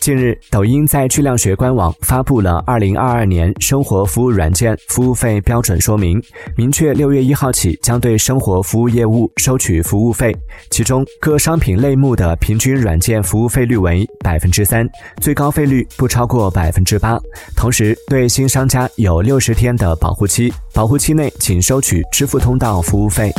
近日，抖音在巨量学官网发布了二零二二年生活服务软件服务费标准说明，明确六月一号起将对生活服务业务收取服务费，其中各商品类目的平均软件服务费率为百分之三，最高费率不超过百分之八。同时，对新商家有六十天的保护期，保护期内仅收取支付通道服务费。